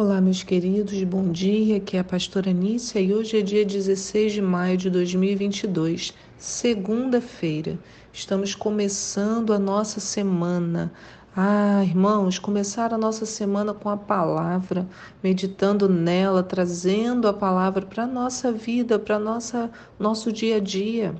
Olá, meus queridos, bom dia. Aqui é a pastora Nícia e hoje é dia 16 de maio de 2022, segunda-feira. Estamos começando a nossa semana. Ah, irmãos, começar a nossa semana com a palavra, meditando nela, trazendo a palavra para a nossa vida, para nossa nosso dia a dia.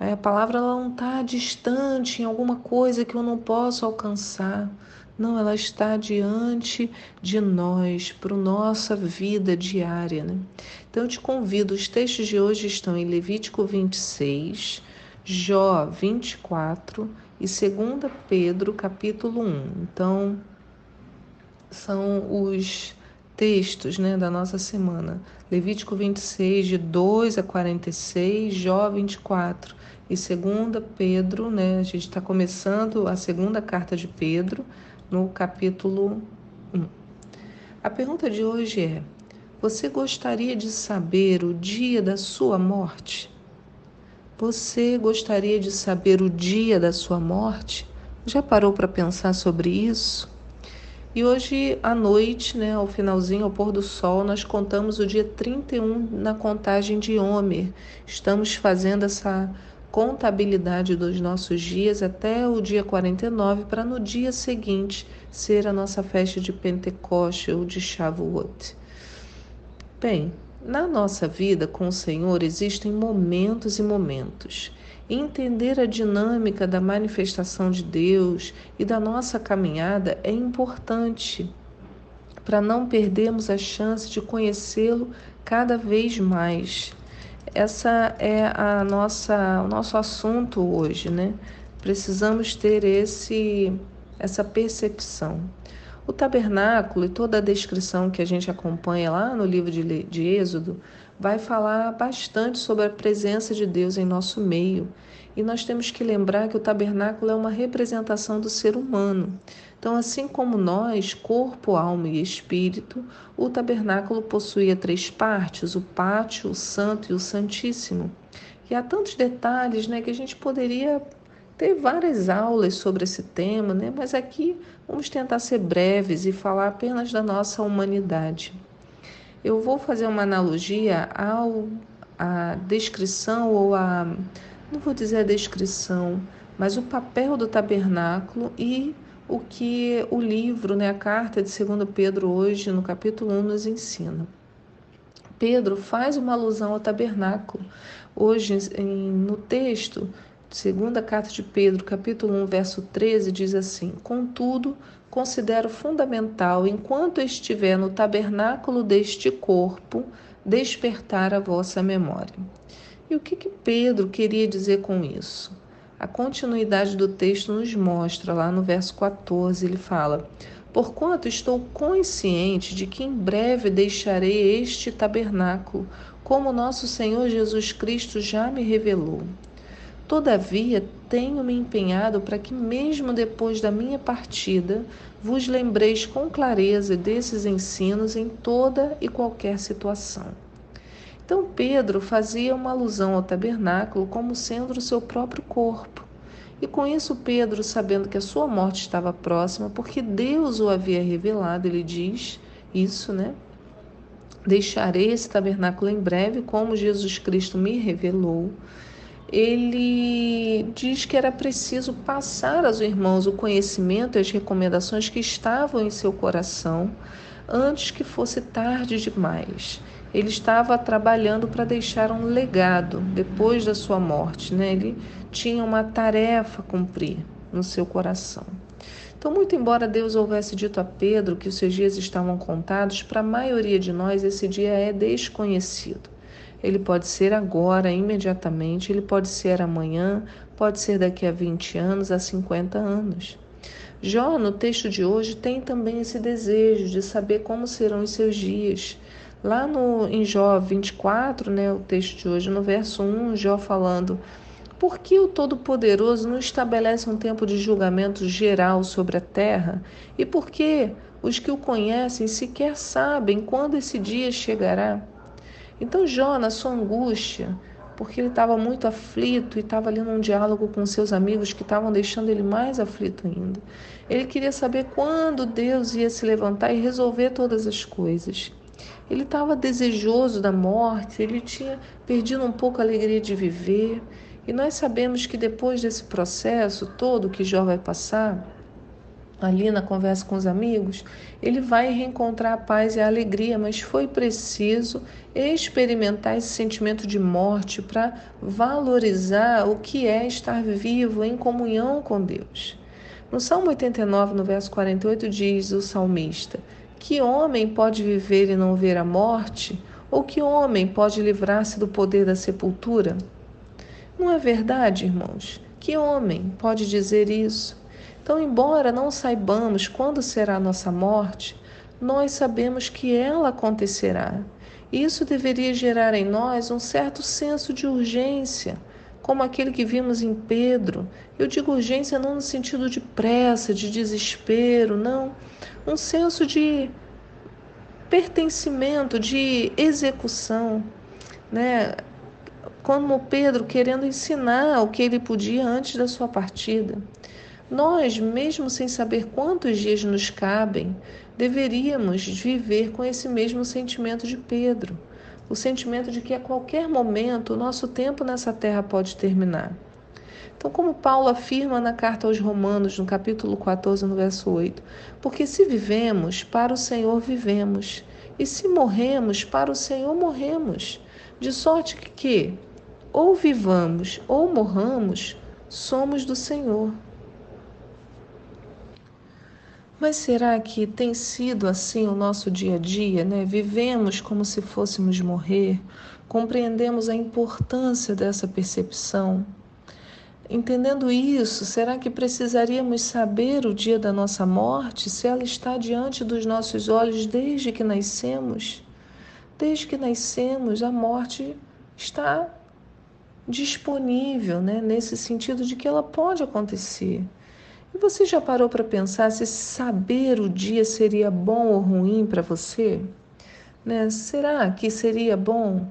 A palavra ela não está distante em alguma coisa que eu não posso alcançar. Não, ela está diante de nós, para a nossa vida diária. Né? Então eu te convido, os textos de hoje estão em Levítico 26, Jó 24 e 2 Pedro capítulo 1. Então, são os textos né, da nossa semana. Levítico 26, de 2 a 46, Jó 24 e 2 Pedro, né, a gente está começando a segunda carta de Pedro, no capítulo 1. A pergunta de hoje é: Você gostaria de saber o dia da sua morte? Você gostaria de saber o dia da sua morte? Já parou para pensar sobre isso? E hoje à noite, né, ao finalzinho, ao pôr do sol, nós contamos o dia 31 na contagem de Homer. Estamos fazendo essa contabilidade dos nossos dias até o dia 49 para no dia seguinte ser a nossa festa de Pentecoste ou de Shavuot. Bem, na nossa vida com o Senhor existem momentos e momentos. Entender a dinâmica da manifestação de Deus e da nossa caminhada é importante para não perdermos a chance de conhecê-lo cada vez mais. Essa é a nossa, o nosso assunto hoje, né? Precisamos ter esse, essa percepção. O tabernáculo e toda a descrição que a gente acompanha lá no livro de, de Êxodo vai falar bastante sobre a presença de Deus em nosso meio. E nós temos que lembrar que o tabernáculo é uma representação do ser humano. Então, assim como nós, corpo, alma e espírito, o tabernáculo possuía três partes: o pátio, o santo e o santíssimo. E há tantos detalhes né, que a gente poderia ter várias aulas sobre esse tema, né? mas aqui vamos tentar ser breves e falar apenas da nossa humanidade. Eu vou fazer uma analogia ao a descrição ou a não vou dizer a descrição, mas o papel do tabernáculo e o que o livro, né, a carta de 2 Pedro hoje, no capítulo 1, nos ensina. Pedro faz uma alusão ao tabernáculo. Hoje, em, no texto, segunda carta de Pedro, capítulo 1, verso 13, diz assim: Contudo, considero fundamental, enquanto estiver no tabernáculo deste corpo, despertar a vossa memória. E o que, que Pedro queria dizer com isso? A continuidade do texto nos mostra, lá no verso 14, ele fala: Porquanto estou consciente de que em breve deixarei este tabernáculo, como nosso Senhor Jesus Cristo já me revelou. Todavia, tenho me empenhado para que, mesmo depois da minha partida, vos lembreis com clareza desses ensinos em toda e qualquer situação. Então Pedro fazia uma alusão ao tabernáculo como sendo o seu próprio corpo. E com isso, Pedro, sabendo que a sua morte estava próxima, porque Deus o havia revelado, ele diz isso, né? Deixarei esse tabernáculo em breve, como Jesus Cristo me revelou. Ele diz que era preciso passar aos irmãos o conhecimento e as recomendações que estavam em seu coração antes que fosse tarde demais ele estava trabalhando para deixar um legado depois da sua morte, né? Ele tinha uma tarefa a cumprir no seu coração. Então, muito embora Deus houvesse dito a Pedro que os seus dias estavam contados, para a maioria de nós esse dia é desconhecido. Ele pode ser agora, imediatamente, ele pode ser amanhã, pode ser daqui a 20 anos, a 50 anos. Jó, no texto de hoje, tem também esse desejo de saber como serão os seus dias. Lá no, em Jó 24, né, o texto de hoje, no verso 1, Jó falando: Por que o Todo-Poderoso não estabelece um tempo de julgamento geral sobre a terra? E por que os que o conhecem sequer sabem quando esse dia chegará? Então, Jó, na sua angústia, porque ele estava muito aflito e estava ali num diálogo com seus amigos que estavam deixando ele mais aflito ainda. Ele queria saber quando Deus ia se levantar e resolver todas as coisas. Ele estava desejoso da morte, ele tinha perdido um pouco a alegria de viver. E nós sabemos que depois desse processo todo que Jó vai passar, ali na conversa com os amigos, ele vai reencontrar a paz e a alegria, mas foi preciso experimentar esse sentimento de morte para valorizar o que é estar vivo em comunhão com Deus. No Salmo 89, no verso 48, diz o salmista: Que homem pode viver e não ver a morte? Ou que homem pode livrar-se do poder da sepultura? Não é verdade, irmãos? Que homem pode dizer isso? Então, embora não saibamos quando será a nossa morte, nós sabemos que ela acontecerá. Isso deveria gerar em nós um certo senso de urgência, como aquele que vimos em Pedro. Eu digo urgência não no sentido de pressa, de desespero, não. Um senso de pertencimento, de execução, né? Como Pedro querendo ensinar o que ele podia antes da sua partida. Nós, mesmo sem saber quantos dias nos cabem, deveríamos viver com esse mesmo sentimento de Pedro, o sentimento de que a qualquer momento o nosso tempo nessa terra pode terminar. Então, como Paulo afirma na carta aos Romanos, no capítulo 14, no verso 8, porque se vivemos, para o Senhor vivemos, e se morremos, para o Senhor morremos, de sorte que, ou vivamos ou morramos, somos do Senhor. Mas será que tem sido assim o nosso dia a dia, né? Vivemos como se fôssemos morrer, compreendemos a importância dessa percepção. Entendendo isso, será que precisaríamos saber o dia da nossa morte, se ela está diante dos nossos olhos desde que nascemos? Desde que nascemos, a morte está disponível, né? nesse sentido de que ela pode acontecer. E você já parou para pensar se saber o dia seria bom ou ruim para você? Né? Será que seria bom?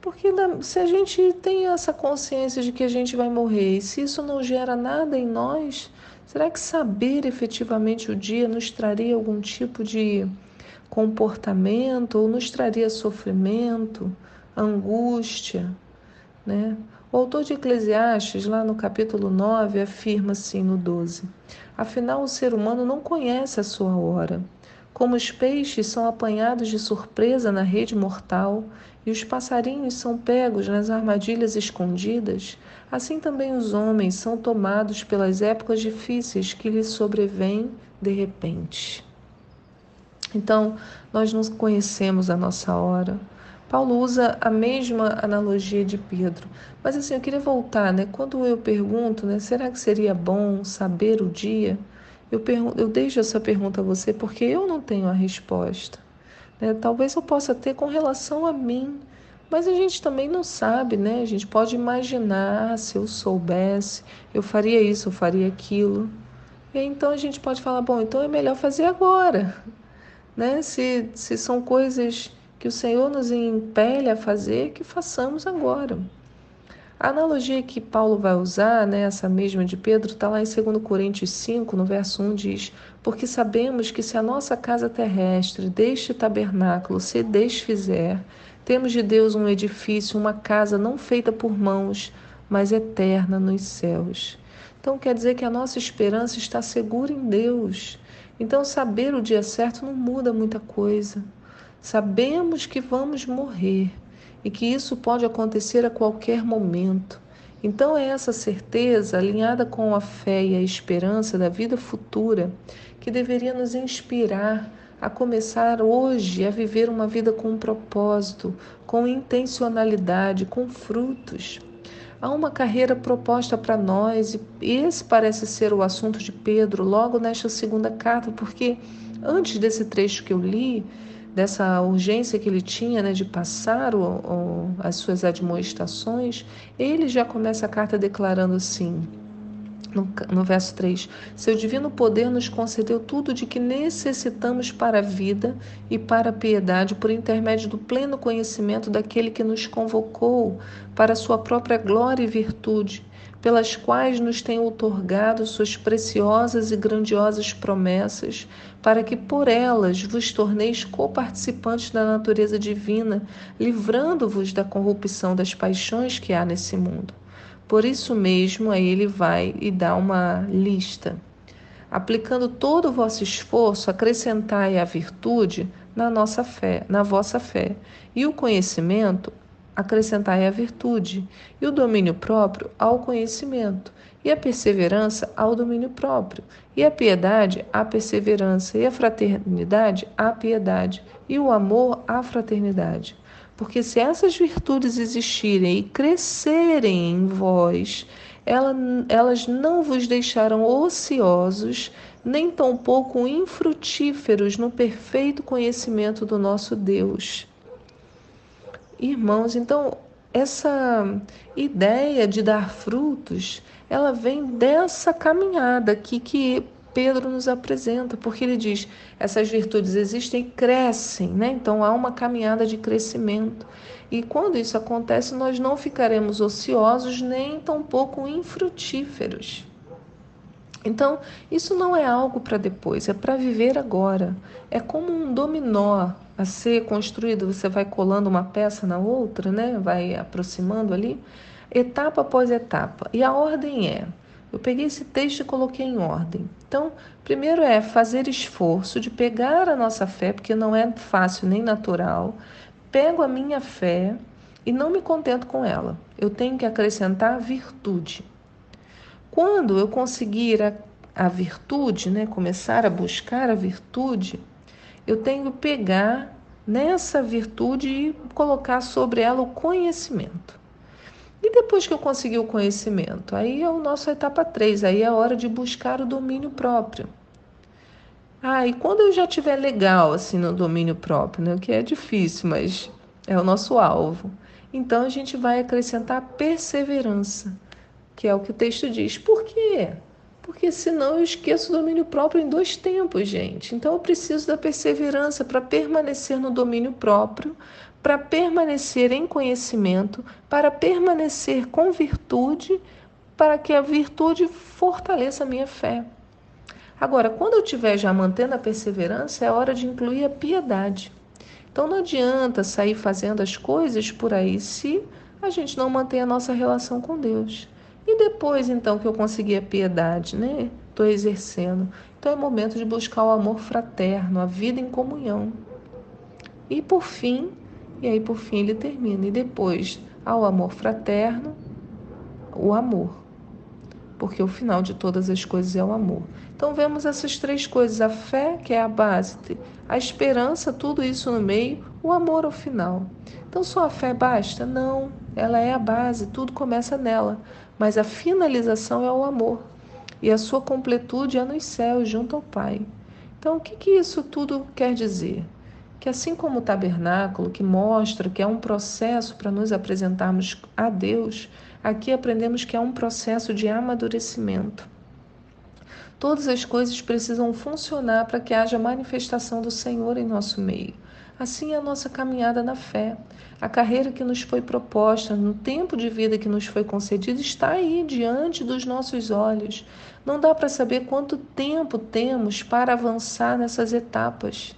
Porque se a gente tem essa consciência de que a gente vai morrer e se isso não gera nada em nós, será que saber efetivamente o dia nos traria algum tipo de comportamento ou nos traria sofrimento, angústia, né? O autor de Eclesiastes, lá no capítulo 9, afirma assim no 12: Afinal, o ser humano não conhece a sua hora. Como os peixes são apanhados de surpresa na rede mortal e os passarinhos são pegos nas armadilhas escondidas, assim também os homens são tomados pelas épocas difíceis que lhes sobrevêm de repente. Então, nós não conhecemos a nossa hora. Paulo usa a mesma analogia de Pedro. Mas assim, eu queria voltar, né? Quando eu pergunto, né, será que seria bom saber o dia? Eu, eu deixo essa pergunta a você porque eu não tenho a resposta. Né? Talvez eu possa ter com relação a mim, mas a gente também não sabe, né? A gente pode imaginar, se eu soubesse, eu faria isso, eu faria aquilo. E então a gente pode falar, bom, então é melhor fazer agora, né? Se, se são coisas que o Senhor nos impele a fazer, que façamos agora. A analogia que Paulo vai usar, né, essa mesma de Pedro, está lá em 2 Coríntios 5, no verso 1, diz: Porque sabemos que se a nossa casa terrestre deste tabernáculo se desfizer, temos de Deus um edifício, uma casa não feita por mãos, mas eterna nos céus. Então quer dizer que a nossa esperança está segura em Deus. Então saber o dia certo não muda muita coisa. Sabemos que vamos morrer e que isso pode acontecer a qualquer momento. Então, é essa certeza, alinhada com a fé e a esperança da vida futura, que deveria nos inspirar a começar hoje a viver uma vida com um propósito, com intencionalidade, com frutos. Há uma carreira proposta para nós e esse parece ser o assunto de Pedro logo nesta segunda carta, porque antes desse trecho que eu li, dessa urgência que ele tinha né, de passar o, o, as suas admoestações, ele já começa a carta declarando assim: no, no, verso 3: Seu divino poder nos concedeu tudo de que necessitamos para a vida e para a piedade, por intermédio do pleno conhecimento daquele que nos convocou para a sua própria glória e virtude, pelas quais nos tem outorgado suas preciosas e grandiosas promessas, para que por elas vos torneis coparticipantes da natureza divina, livrando-vos da corrupção das paixões que há nesse mundo. Por isso mesmo, aí ele vai e dá uma lista. Aplicando todo o vosso esforço, acrescentai a virtude na nossa fé, na vossa fé, e o conhecimento, acrescentai a virtude, e o domínio próprio ao conhecimento, e a perseverança ao domínio próprio, e a piedade à perseverança, e a fraternidade à piedade, e o amor à fraternidade. Porque se essas virtudes existirem e crescerem em vós, elas não vos deixarão ociosos, nem tampouco infrutíferos no perfeito conhecimento do nosso Deus. Irmãos, então essa ideia de dar frutos, ela vem dessa caminhada aqui que Pedro nos apresenta, porque ele diz: essas virtudes existem e crescem, né? Então há uma caminhada de crescimento. E quando isso acontece, nós não ficaremos ociosos nem tampouco infrutíferos. Então, isso não é algo para depois, é para viver agora. É como um dominó a ser construído, você vai colando uma peça na outra, né? Vai aproximando ali, etapa após etapa. E a ordem é: eu peguei esse texto e coloquei em ordem. Então, primeiro é fazer esforço de pegar a nossa fé, porque não é fácil nem natural. Pego a minha fé e não me contento com ela. Eu tenho que acrescentar virtude. Quando eu conseguir a, a virtude, né, começar a buscar a virtude, eu tenho que pegar nessa virtude e colocar sobre ela o conhecimento. E depois que eu consegui o conhecimento, aí é o nosso etapa 3, aí é a hora de buscar o domínio próprio. Ah, e quando eu já tiver legal assim no domínio próprio, né, que é difícil, mas é o nosso alvo. Então a gente vai acrescentar perseverança, que é o que o texto diz. Por quê? Porque senão eu esqueço o domínio próprio em dois tempos, gente. Então eu preciso da perseverança para permanecer no domínio próprio, para permanecer em conhecimento, para permanecer com virtude, para que a virtude fortaleça a minha fé. Agora, quando eu estiver já mantendo a perseverança, é hora de incluir a piedade. Então não adianta sair fazendo as coisas por aí se a gente não mantém a nossa relação com Deus. E depois, então, que eu conseguir a piedade, né? Estou exercendo. Então é momento de buscar o amor fraterno, a vida em comunhão. E por fim, e aí, por fim, ele termina. E depois, ao amor fraterno, o amor. Porque o final de todas as coisas é o amor. Então, vemos essas três coisas: a fé, que é a base, a esperança, tudo isso no meio, o amor ao final. Então, só a fé basta? Não, ela é a base, tudo começa nela. Mas a finalização é o amor. E a sua completude é nos céus, junto ao Pai. Então, o que, que isso tudo quer dizer? Que assim como o tabernáculo, que mostra que é um processo para nos apresentarmos a Deus, aqui aprendemos que é um processo de amadurecimento. Todas as coisas precisam funcionar para que haja manifestação do Senhor em nosso meio. Assim é a nossa caminhada na fé. A carreira que nos foi proposta, no tempo de vida que nos foi concedido, está aí diante dos nossos olhos. Não dá para saber quanto tempo temos para avançar nessas etapas.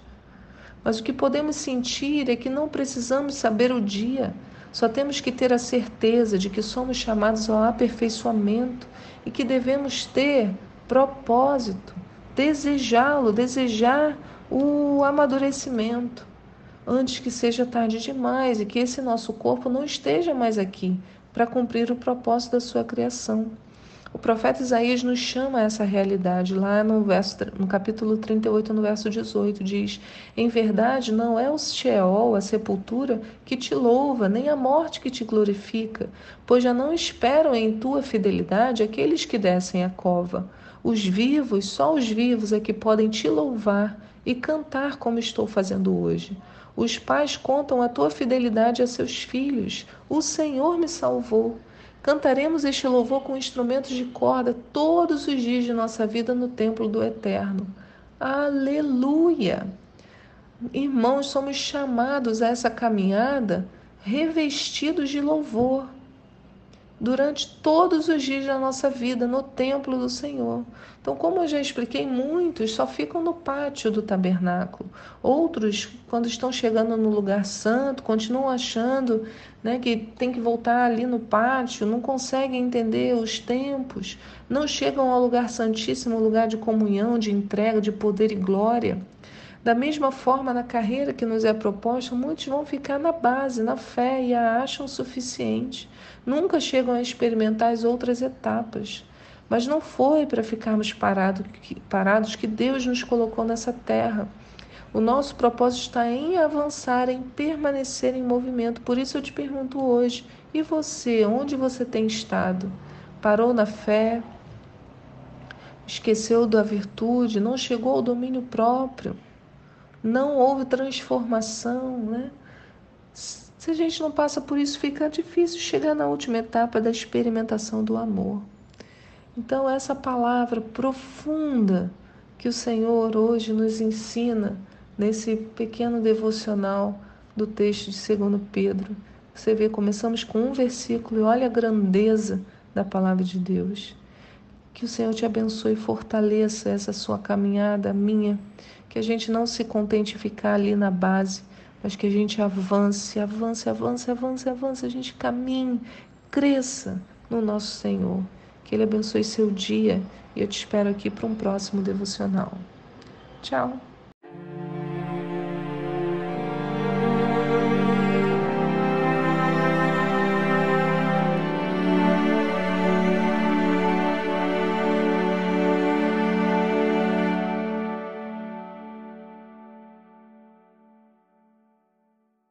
Mas o que podemos sentir é que não precisamos saber o dia, só temos que ter a certeza de que somos chamados ao aperfeiçoamento e que devemos ter propósito, desejá-lo, desejar o amadurecimento antes que seja tarde demais e que esse nosso corpo não esteja mais aqui para cumprir o propósito da sua criação. O profeta Isaías nos chama a essa realidade lá no, verso, no capítulo 38, no verso 18, diz: Em verdade, não é o Sheol, a sepultura, que te louva, nem a morte que te glorifica, pois já não esperam em tua fidelidade aqueles que descem a cova. Os vivos, só os vivos é que podem te louvar e cantar como estou fazendo hoje. Os pais contam a tua fidelidade a seus filhos. O Senhor me salvou. Cantaremos este louvor com instrumentos de corda todos os dias de nossa vida no templo do Eterno. Aleluia! Irmãos, somos chamados a essa caminhada revestidos de louvor durante todos os dias da nossa vida no templo do Senhor. Então, como eu já expliquei, muitos só ficam no pátio do tabernáculo. Outros, quando estão chegando no lugar santo, continuam achando né, que tem que voltar ali no pátio, não conseguem entender os tempos, não chegam ao lugar santíssimo, lugar de comunhão, de entrega, de poder e glória. Da mesma forma, na carreira que nos é proposta, muitos vão ficar na base, na fé e a acham suficiente. Nunca chegam a experimentar as outras etapas. Mas não foi para ficarmos parado, parados que Deus nos colocou nessa terra. O nosso propósito está em avançar, em permanecer em movimento. Por isso eu te pergunto hoje: e você, onde você tem estado? Parou na fé? Esqueceu da virtude? Não chegou ao domínio próprio? Não houve transformação, né? Se a gente não passa por isso, fica difícil chegar na última etapa da experimentação do amor. Então, essa palavra profunda que o Senhor hoje nos ensina nesse pequeno devocional do texto de 2 Pedro. Você vê, começamos com um versículo e olha a grandeza da palavra de Deus. Que o Senhor te abençoe e fortaleça essa sua caminhada, minha que a gente não se contente ficar ali na base, mas que a gente avance, avance, avance, avance, avance, a gente caminhe, cresça no nosso Senhor. Que Ele abençoe seu dia e eu te espero aqui para um próximo devocional. Tchau!